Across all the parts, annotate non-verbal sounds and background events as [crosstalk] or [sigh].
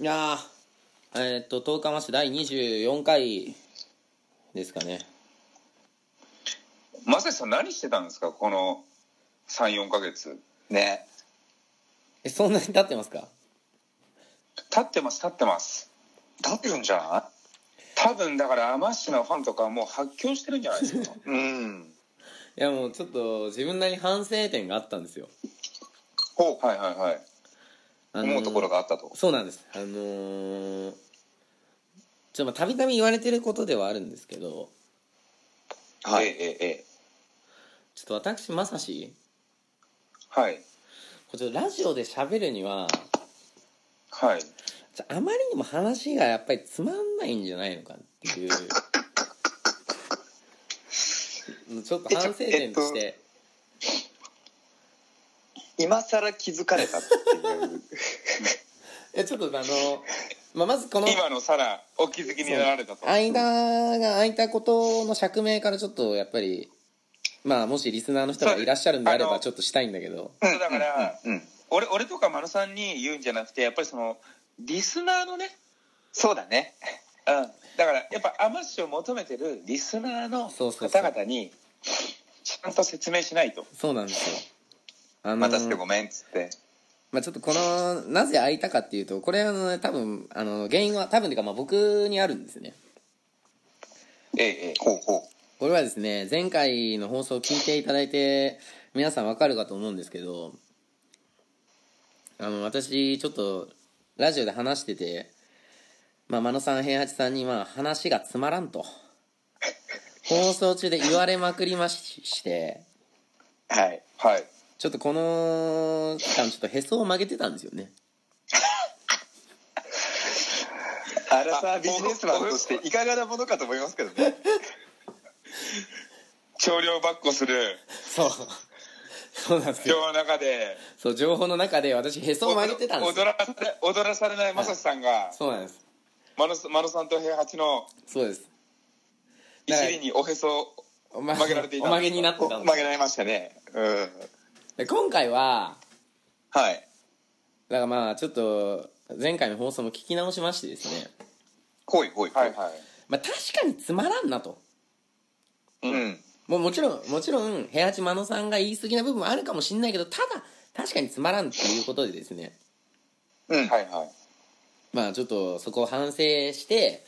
いやーえーっとトーカマッシュ第24回ですかね。まさしさん何してたんですか？この34ヶ月。ね。えそんなに経ってますか？経ってます経ってます。経ってるんじゃな多分だからトーカマッシュのファンとかはもう発狂してるんじゃないですか？い [laughs] うん。いやもうちょっと自分なりに反省点があったんですよ。ほうはいはいはい。あのー思うところがあったと。そうなんです。あのーちょっとまあたびたび言われてることではあるんですけど。はい。ええええちょっと私まさし。はい。これちょっとラジオで喋るにははい。あまりにも話がやっぱりつまんないんじゃないのかっていう。[laughs] ちょっと反省点として、今更気づかれたっていう。[laughs] いやちょっとあの、まあ、まずこの今のさらお気づきになられたと。間が空いたことの釈明からちょっとやっぱりまあもしリスナーの人がいらっしゃるんであればちょっとしたいんだけど。そうだから、うんうん俺俺とか丸さんに言うんじゃなくてやっぱりそのリスナーのね、そうだね。うん、だからやっぱアマッシュを求めてるリスナーのそうそうそう。方々にちゃんと説明しないと。そうなんですよあのまたしてごめんっつって。まあ、ちょっとこのなぜ空いたかっていうとこれあの、ね、多分あの原因は多分ていうかまあ僕にあるんですね。ええええほうほう。これはですね前回の放送を聞いていただいて皆さんわかるかと思うんですけどあの私ちょっとラジオで話してて、まあ、真野さん平八さんにまあ話がつまらんと [laughs] 放送中で言われまくりましてはいはいちょっとこの期間ちょっとへそを曲げてたんですよね。[laughs] あらさビジネスマンとしていかがなものかと思いますけどね。少量ばっこする。そう。そうなんですよ。今日の中で。そう情報の中で私へそを曲げてたんですよ。踊らされ踊らされないまさしさんが。そうなんです。マノマノさんと平八のそうです。いじりにおへそ曲げられていたお曲げになっておたんです曲げられましたね。うんで今回ははい。だからまあちょっと前回の放送も聞き直しましてですね。ほいほいほはいはい。まあ確かにつまらんなと。うん。もうもちろんもちろん平八真野さんが言い過ぎな部分もあるかもしれないけどただ確かにつまらんっていうことでですね。うん。はいはい。まあちょっとそこを反省して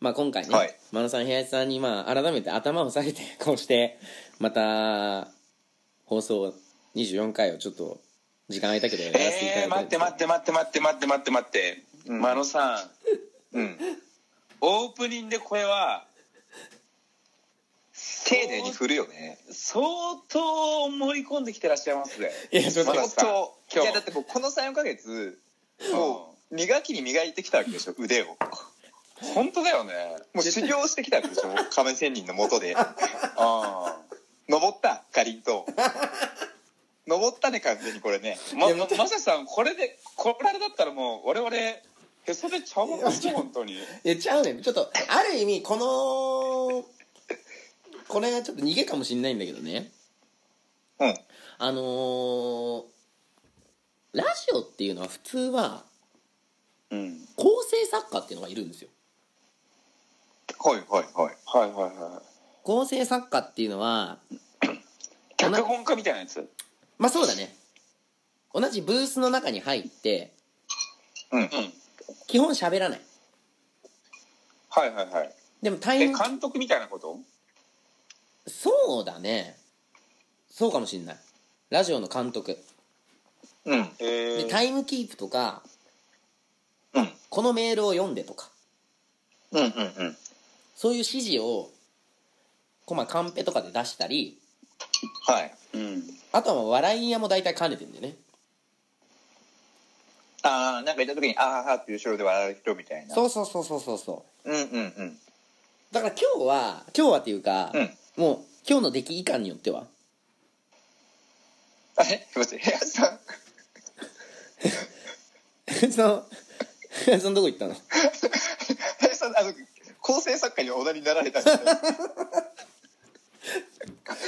まあ今回ね、はい。真野さん平八さんにまあ改めて頭を下げてこうしてまた放送24回をちょっと時間空いたけどやらせていただえー、いて待って待って待って待って待って待って待って、うん。マノさん。うん。オープニングでこれは丁寧に振るよね。相当盛り込んできてらっしゃいますね。いやちょっといやだってもうこの34ヶ月もう磨きに磨いてきたわけでしょ腕を。本当だよね。もう修行してきたわけでしょ亀仙人のもとであ登ったかりんとう登ったね完全にこれね。あまままさしさんこれでこれだったらもう我々へそでちゃうますよ本当に。[laughs] いやちゃうねん。ちょっとある意味このこれがちょっと逃げかもしれないんだけどね。うん。あのーラジオっていうのは普通はうん。構成作家っていうのがいるんですよ。はいはいはい。はいはいは構成作家っていうのはい [coughs] 脚本家みたいなやつ？まあそうだね。同じブースの中に入ってうん。うん基本喋らない。はいはいはい。でもタえイム監督みたいなこと？そうだね。そうかもしんない。ラジオの監督。うん。えー、でタイムキープとかうん。このメールを読んでとか。うんうんうん。そういう指示をこうまあカンペとかで出したりはい。うん。あとはまあ笑い屋も大体兼ねてんだよね。ああなんかいた時にあーはーって後ろで笑う人みたいな。そうそうそうそうそうそう。うんうんうん。だから今日は今日はっていうか、うん。もう今日の出来いかんによっては。あれすいません。部屋さん。そのそのどこ行ったの？部屋さんあの構成作家におなりになられたんですよ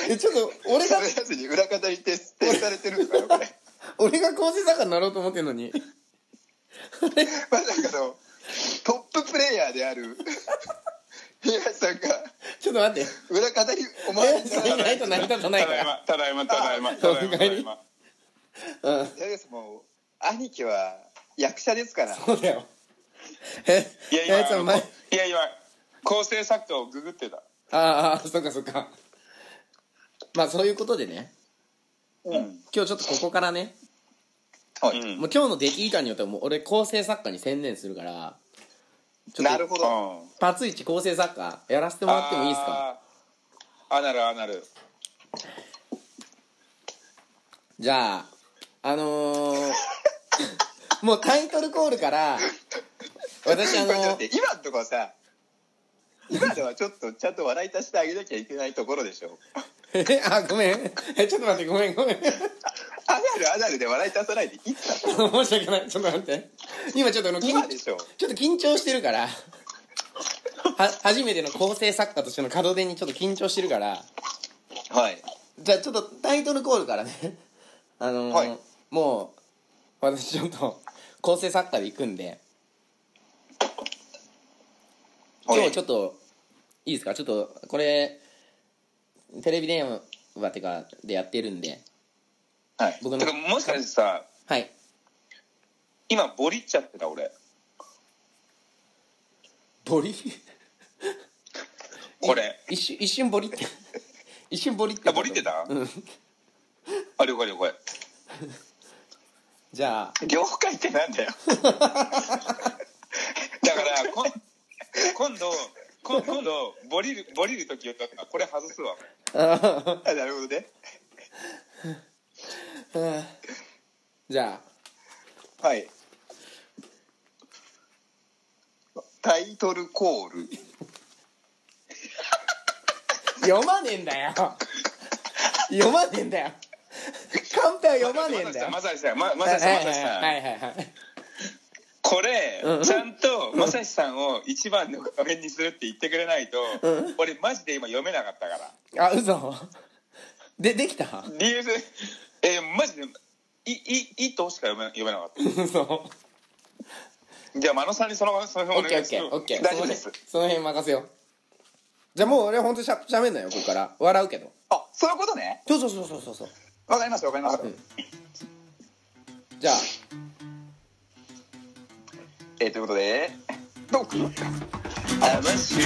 えちょっと俺がそれやつに裏方に徹底されてるんですかこれ [laughs] 俺が構成作家になろうと思ってんのに。[laughs] まさかのトッププレイヤーである [laughs] 東さんがちょっと待って。裏方にお前いないと成り立たないから。ただいまただいまただいまただいまうん。もう兄貴は役者ですから。そうだよ。えいや今いや今構成作家をググってた。ああそっかそっかまあそういうことでね。うん。今日ちょっとここからね。はい、うん。もう今日の出来感によってはもう俺構成作家に専念するからちょっとなるほど。うん。パツイチ構成作家やらせてもらってもいいですか？あー。あなるあなる。じゃああのーもうタイトルコールから私あのこれちょっと待って今のところさ今のはちょっとちゃんと笑い足してあげなきゃいけないところでしょえ [laughs] あごめん。えちょっと待ってごめんごめん。アナルアナルで笑い足さないで。いつだ申し訳ない。ちょっと待って。今ちょっとあの緊今でしょ。ちょっと緊張してるから。は初めての構成作家としての門出にちょっと緊張してるから。はい。じゃあちょっとタイトルコールからね。あのーはい。もう私ちょっと構成作家で行くんで。今日ちょっといいですか？ちょっとこれテレビ電話ってかでやってるんで。はい。僕の。てかもしかしてさはい。今ボリっちゃってた俺。ボリ？[laughs] これ。一瞬一瞬ボリって。[laughs] 一瞬ボリってあボリってた？うん。あ了解了解。じゃあ。業界ってなんだよ。[laughs] だからこん今度今度ボリるボリる時はこれ外すわ。ああなるほどね。ー [laughs] じゃはい。タイトルコール。あ読まねえんだよ。読まねえんだよ。[laughs] カンペは読まねえんだよ。まさしさんままはいさしさんまさしさんはいはいはいこれうん。ちゃんとまさしさんを一番の画面にするって言ってくれないとうん。俺マジで今読めなかったから。あ嘘。でできた？理由でえーマジで「い」い「い」としか読め読めなかっ嘘。たじゃあ真野さんにそのその辺お願いす。るケーオッケー大丈夫です。その辺任せよう。じゃあもう俺本当しゃしゃべんなよここから。笑うけど。あそういうことね。そうそうそうそうそうそう。わかりましたわかりました、うん。じゃあえーということでトークあマシュ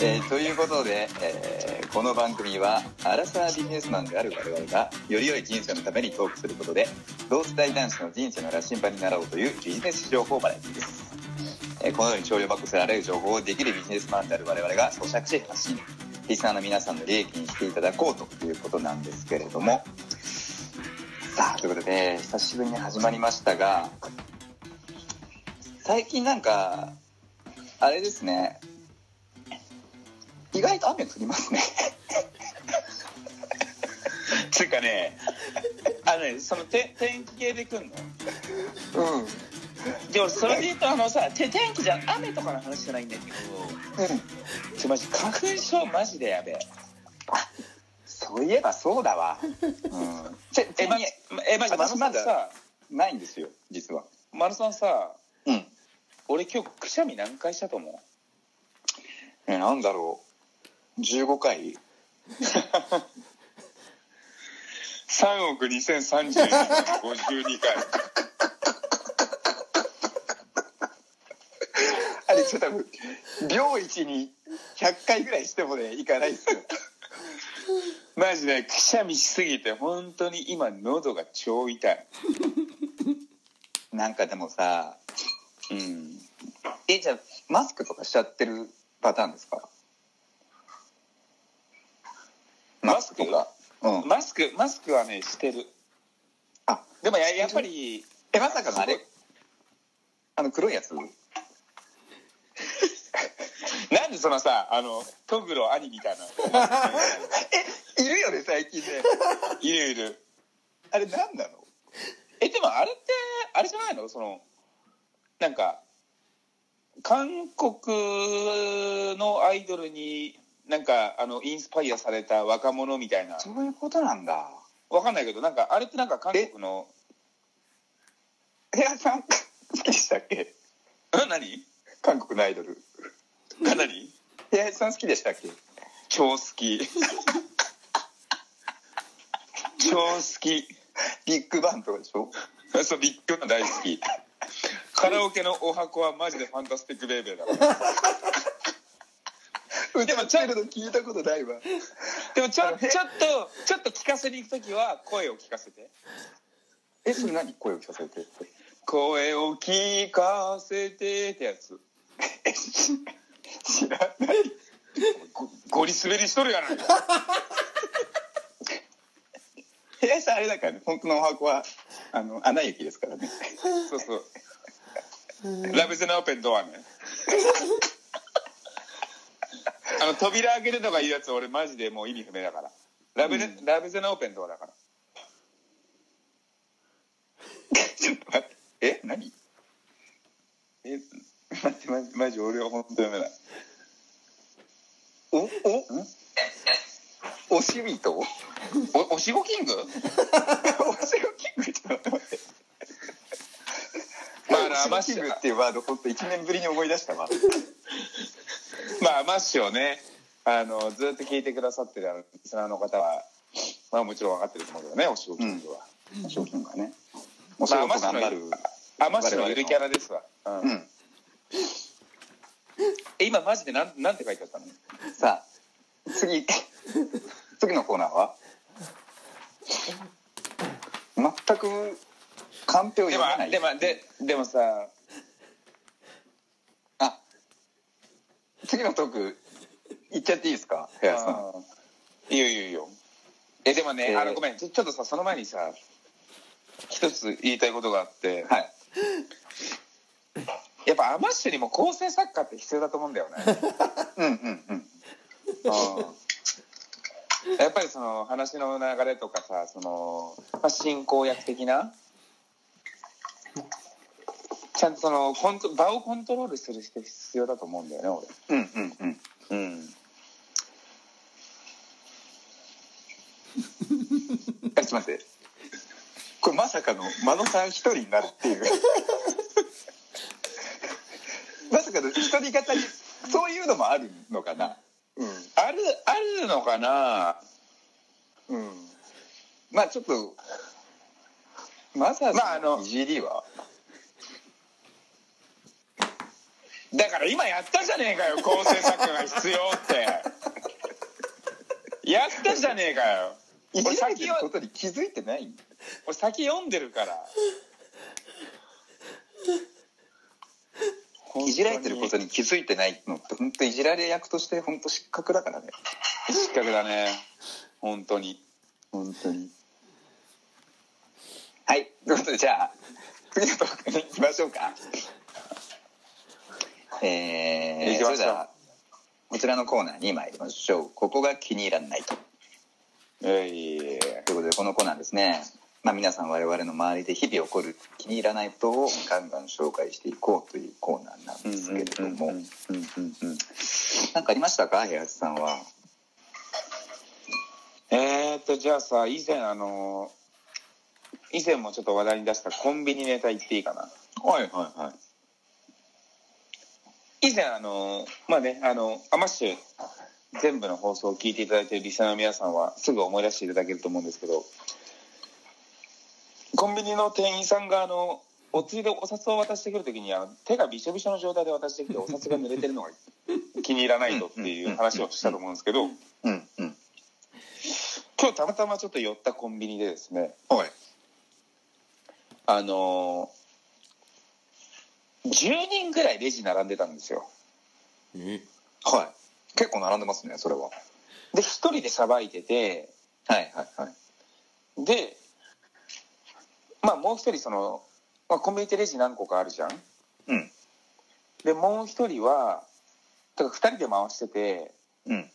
えーということで、えーこの番組はアラサービジネスマンである我々がより良い人生のためにトークすることで同世代男子の人生の羅針盤になろうというビジネス情報バラエティです、えーこのように商用バックスられる情報をできるビジネスマンである我々が咀嚼し発信。リスナーの皆さんの利益にしていただこうということなんですけれどもさあということで久しぶりに始まりましたが最近なんかあれですね。意外と雨降りますね。[laughs] つうかねあのねそのて天気系で来んの？うん。で俺それで言うとあのさて天気じゃ雨とかの話じゃないんだけどうん。ちょマジ花粉症マジでやべえそういえばそうだわ。うん。ちえまえマジ私まださないんですよ、実は。マルさんさうん。俺今日くしゃみ何回したと思う？え、なんだろう。15回3億2032万52回 [laughs] あれ、ちょっと多分、秒一に100回ぐらいしてもね、いかないですよ。マジねくしゃみしすぎて本当に今喉が超痛い。[laughs] なんかでもさ、うん。え、じゃあ、マスクとかしちゃってるパターンですか？マスクとか？うん。マスクマスクはねしてる。あ、でもややっぱりえ、まさかのあれ？あの、黒いやつ？[laughs] なんでそのさあのトグロ兄みたいな。[laughs] え、いるよね、最近ね。[laughs] いるいる。あれ、なんなの？えでもあれってあれじゃないの？そのなんか韓国のアイドルになんかあのインスパイアされた若者みたいな。そういうことなんだ。わかんないけどなんかあれってなんか韓国の？部屋さん好きでしたっけ？え何？韓国のアイドル。かなり？部屋さん好きでしたっけ？超好き超好き。ビッグバンとかでしょ？そうビッグバン大好き。カラオケのお箱はマジでファンタスティックベイベーだ。からでもチャイルド聞いたことないわ。でもちょちょっとちょっと聞かせに行く時は声を聞かせて。えそれ何声を聞かせて？声を聞かせてってやつ。[laughs] 知らない。ごゴリ滑りしとるやないか部屋さんあれだからね本当のお箱はあの穴雪ですからね。そうそう。ラブゼナオーペンドアね。[laughs] あの扉開けてとかいうやつ俺マジでもう意味不明だから。ラブ,、うん。ラブゼナオーペンドアだから。[laughs] ちょっと待って。え？何？え？待ってマジマジ俺は本当読めない。お？お？おしみとおおしごキングおしごキングちょっと待ってまあなおしごキングっていうワード本当一年ぶりに思い出したわまあマッシュをねあのずっと聞いてくださってるあのリスナーの方はまあもちろん分かってると思うけどねおしごキングは、おしごキングがねお仕事頑張るあマッシュのゆるキャラですわ、うんうんえ今マジでなんなんて書いてあったのさあ次 [laughs] 次のコーナーは？全くカンペを読めない。でもででもさあ次のトークいっちゃっていいですか？部屋さん。いいよいいよいいよ。えでもね、えー。あのごめん。ちょっとさその前にさ一つ言いたいことがあって、はい。やっぱアマッシュにも構成作家って必要だと思うんだよね。うんうんうん。うん [laughs] やっぱりその話の流れとかさその、まあ、進行役的な？ちゃんとそのコント場をコントロールする人必要だと思うんだよねうんうんうん俺うん。[laughs] えちょっと待って。これまさかの真野さん一人になるっていう。[laughs] まさかの一人語りそういうのもあるのかな？うんあるあるのかな？うん。まあちょっとまああのいじりは。だから今やったじゃねえかよ構成作家が必要って。[laughs] やったじゃねえかよ。いじられてる俺先はことに気づいてない？俺先読んでるからいじられてることに気づいてないのって本当いじられ役として本当失格だからね。[laughs] 失格だね。本当に。本当に。はい。ということでじゃあ次のトークに行きましょうか。えー、そう。れではこちらのコーナーに参りましょう。ここが気に入らないと。えいということでこのコーナーですねまあ皆さん我々の周りで日々起こる気に入らないことをガンガン紹介していこうというコーナーなんですけれども。何かありましたか林さんは？えーっとじゃあさ以前あの以前もちょっと話題に出したコンビニネタ言っていいかな？はいはいはい。以前あのまあねあのアマッシュ全部の放送を聞いていただいているリスナーの皆さんはすぐ思い出していただけると思うんですけどコンビニの店員さんがあのお釣りでお札を渡してくる時にあの手がびしょびしょの状態で渡してきてお札が濡れてるのが [laughs] 気に入らないとっていう話をしたと思うんですけど今日たまたまちょっと寄ったコンビニでですねはい。あの10人ぐらいレジ並んでたんですよ。うんはい。結構並んでますねそれは。で一人でさばいててはいはいはい。でまあもう一人その、まあ、コンビニってレジ何個かあるじゃん。うん。でもう一人はだから二人で回しててうん。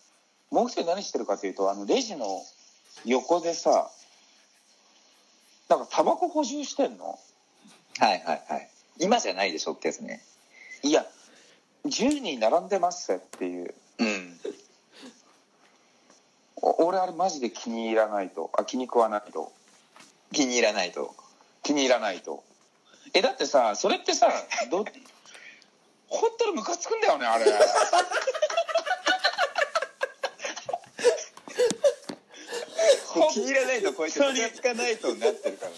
もう一人何してるかというとあのレジの横でさなんかタバコ補充してんの？はいはいはい。今じゃないでしょってやつね。いや10人並んでますっていう。うん。お俺あれマジで気に入らないと。あ気に食わないと。気に入らないと。気に入らないと。えだってさそれってさど本当にムカつくんだよねあれ。気に入らないとこうやってムカつかないとなってるからね。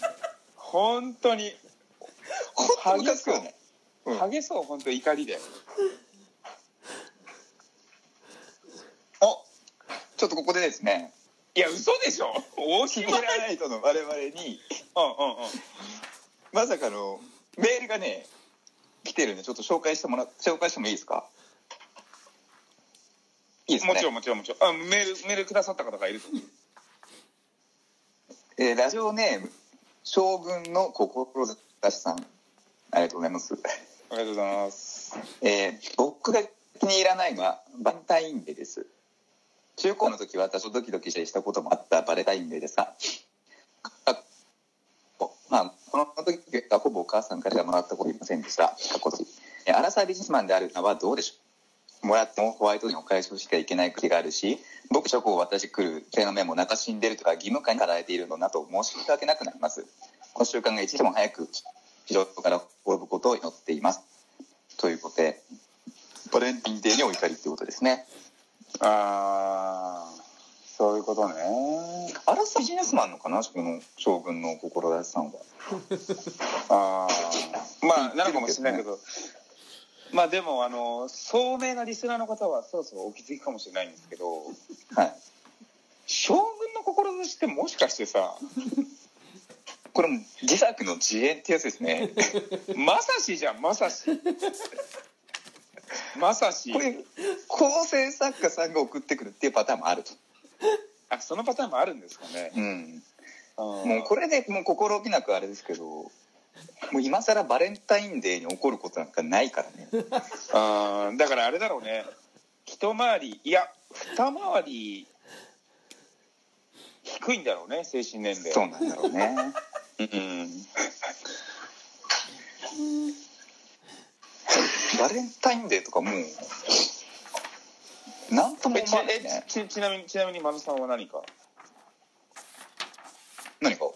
本当に。本当ムカつくよね。う。んハゲそう本当怒りで。おちょっとここでですね、いや嘘でしょ。大きい気に入らないとの我々に、うんうんうんまさかのメールがね、来てるんで、ちょっと紹介してもら、紹介してもいいですか？いいですね。もちろんもちろんもちろんあメールメールくださった方がいるとえーラジオネーム、将軍の志さん。ありがとうございます。ありがとうございますえー僕が気に入らないのはバレンタインデーです。中高の時は私とドキドキしたりしたこともあったバレンタインデーですが、あまあ、この時はほぼお母さんからもらったこといませんでした。過去時えアラサービジネスマンであるのはどうでしょう？もらってもホワイトにお返しをしてはいけない国があるし、僕チョコを渡してくる手の面も中死んでるとか義務感に課られているのだと申し訳なくなります。この習慣が一日も早く地上から滅ぶことを祈っています。ということで、バレンタインデーにお怒りってことですね。ああそういうことねアラサービジネスマンのかなこの将軍の志さんは。ああ [laughs] まあなのかもしれないけどまあでもあの聡明なリスナーの方はそろそろお気づきかもしれないんですけどはい。将軍の志ってもしかしてさ [laughs] これも自作の自演ってやつですね。[laughs] まさしじゃんまさしまさしこれ、構成作家さんが送ってくるっていうパターンもあると。[laughs] あそのパターンもあるんですかねうん。ももうこれでもう心置きなくあれですけど、もう今更バレンタインデーに起こることなんかないからね。[laughs] あーだからあれだろうね一回りいや二回り低いんだろうね精神年齢そうなんだろうね。[laughs] うんバレンタインデーとかもう、なんとも思わないね。えちちなみにちなみにマヌさんは何か？何か？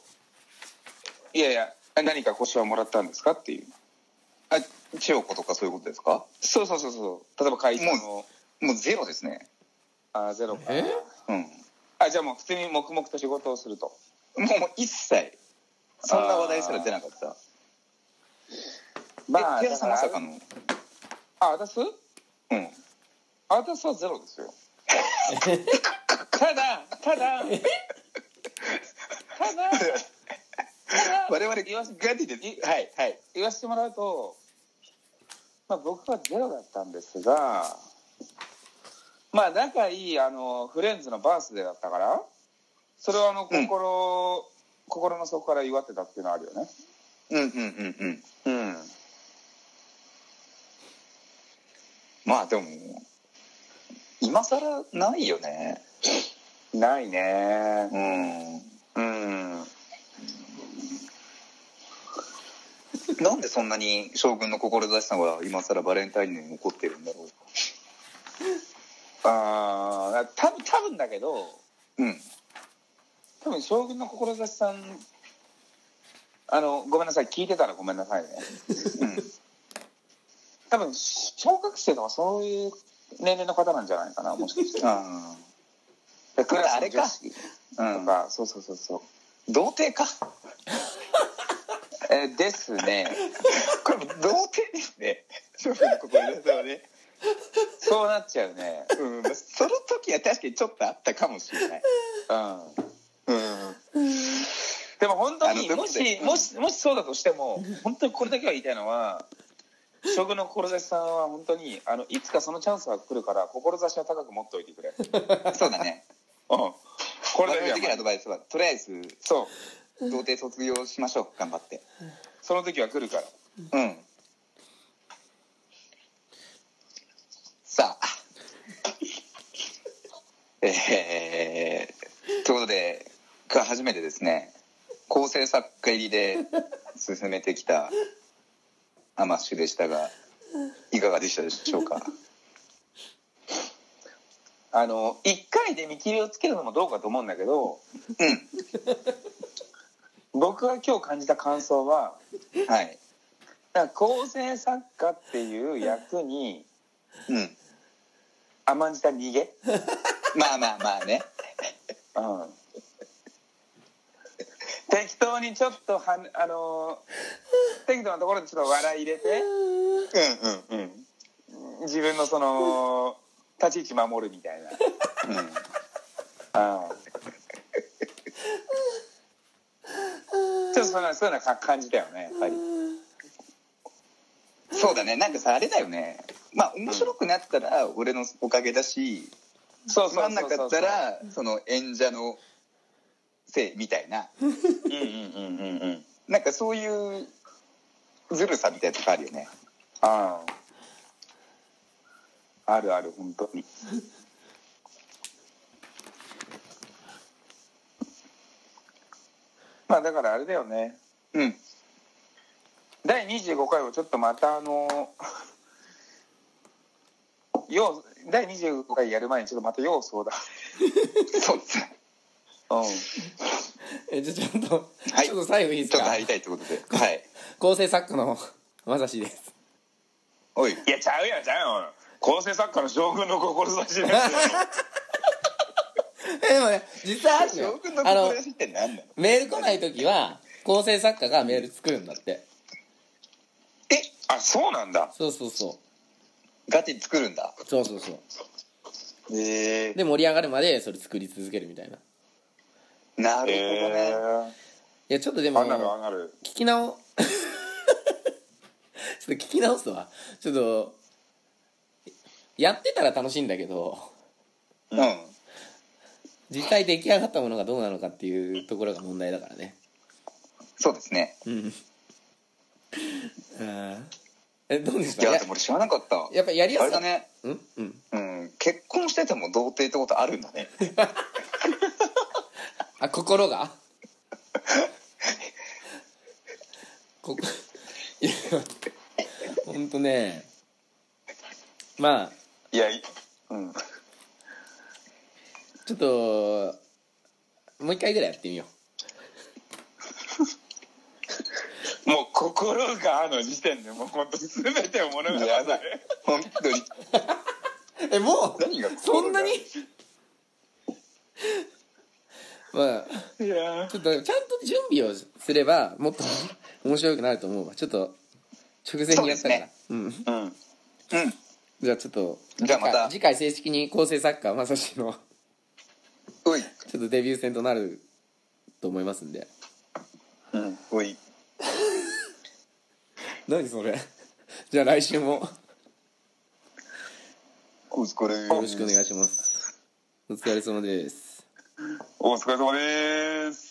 いやいや何か腰はもらったんですかっていう。あ、千代子とかそういうことですか？そうそうそうそう。例えば会社の。もうゼロですね。あゼロか。え？うん。あじゃあもう普通に黙々と仕事をすると。もう一切、そんな話題すら出なかった。え、テラさんまさかの？あ私？うん。あ私はゼロですよ。ただただただ我々言わせガティで、はい、はい。言わせてもらうと、まあ、僕はゼロだったんですがまあ仲いいあのフレンズのバースデーだったからそれをあのうん。心、心の底から祝ってたっていうのはあるよね。うんうんうんうん。うん。まあでも、今更ないよね。ないねうん。うんなんでそんなに将軍の志さんは今更バレンタインデーに怒ってるんだろああ多分多分だけどう。うん。多分将軍の志さんあのごめんなさい聞いてたらごめんなさいねうん。多分小学生とかそういう年齢の方なんじゃないかな [laughs] もしかしてあクラスのあれか女子あ。とか、そうそうそうそう童貞か。[laughs] えですねこれも童貞ですね。将軍の志さんはね。そうなっちゃうねうん。その時は確かにちょっとあったかもしれない。うんうん。でも本当にもしもしもしそうだとしても本当にこれだけは言いたいのは将軍の志さんは本当にあのいつかそのチャンスが来るから志は高く持っておいてくれうん [laughs] そうだね。ここれだけは的なアドバイスは、とりあえず、そう童貞卒業しましょう。頑張って。その時は来るからうん。さあ。[laughs] えー、ということで、今日初めてですね、構成作家入りで進めてきたアマッシュでしたが、いかがでしたでしょうか？[laughs] あの1回で見切りをつけるのもどうかと思うんだけどうん。僕が今日感じた感想ははい。構成作家っていう役にうん。甘んじた逃げ、[laughs] まあまあまあね。[laughs] うん、適当にちょっとはあのー適当なところでちょっと笑い入れて。うんうんうん。自分のその立ち位置守るみたいな、うん、ちょっとそんなそういうのは感じたよねやっぱり。そうだね。なんかさあれだよね。まあ面白くなったら俺のおかげだしそう。つまんなかったらその演者のせいみたいな。うんうんうんうんうん。なんかそういうずるさみたいなとこあるよね。あああるある本当に。[laughs] まあだからあれだよね。うん。第25回をちょっとまたあの [laughs] 要第25回やる前にちょっとまた要相談。[laughs] そうですね。うんえじゃあちょっと、はい。ちょっと最後いいですか？ちょっと入りたいってことで。はい。構成作家のまさしです。おい。いやちゃうやんちゃうやん。構成作家の将軍の志ですよ [laughs] えでもね実際あるの将よ軍のあの志って何なの？メール来ない時は構成作家がメール作るんだって。えあそうなんだ。そうそうそガチで作るんだ。うそうそうそう。へえで盛り上がるまでそれ作り続けるみたいな。いなるえほどね、やちょっとでも聞き直 [laughs] ちょっと聞き直すわ。ちょっとやってたら楽しいんだけどうん。実際出来上がったものがどうなのかっていうところが問題だからね。そうですね。うん。あー。えどうですかいややでも俺知らなかった。やっぱやりやすかった。あれだね。うんうん。うん。結婚してても童貞ってことあるんだね [laughs] あ心が？ここ [laughs] いやほんとね。まあ。いやいうん。ちょっともう一回ぐらいやってみよもう心があの時点でもう本当全てを物語るや本当にう [laughs] えもう何が？そんなに？まあいやちょっとちゃんと準備をすればもっと面白くなると思うわ。ちょっと直前にやったから。う,、ん。うん。うん。じゃあちょっとじゃあまた。次回正式に構成作家まさしのおい。ちょっとデビュー戦となると思いますんで。うん。おい。[laughs] 何それ。じゃあ来週も。お疲れ。よろしくお願いします。お疲れ様ですお疲れ様です。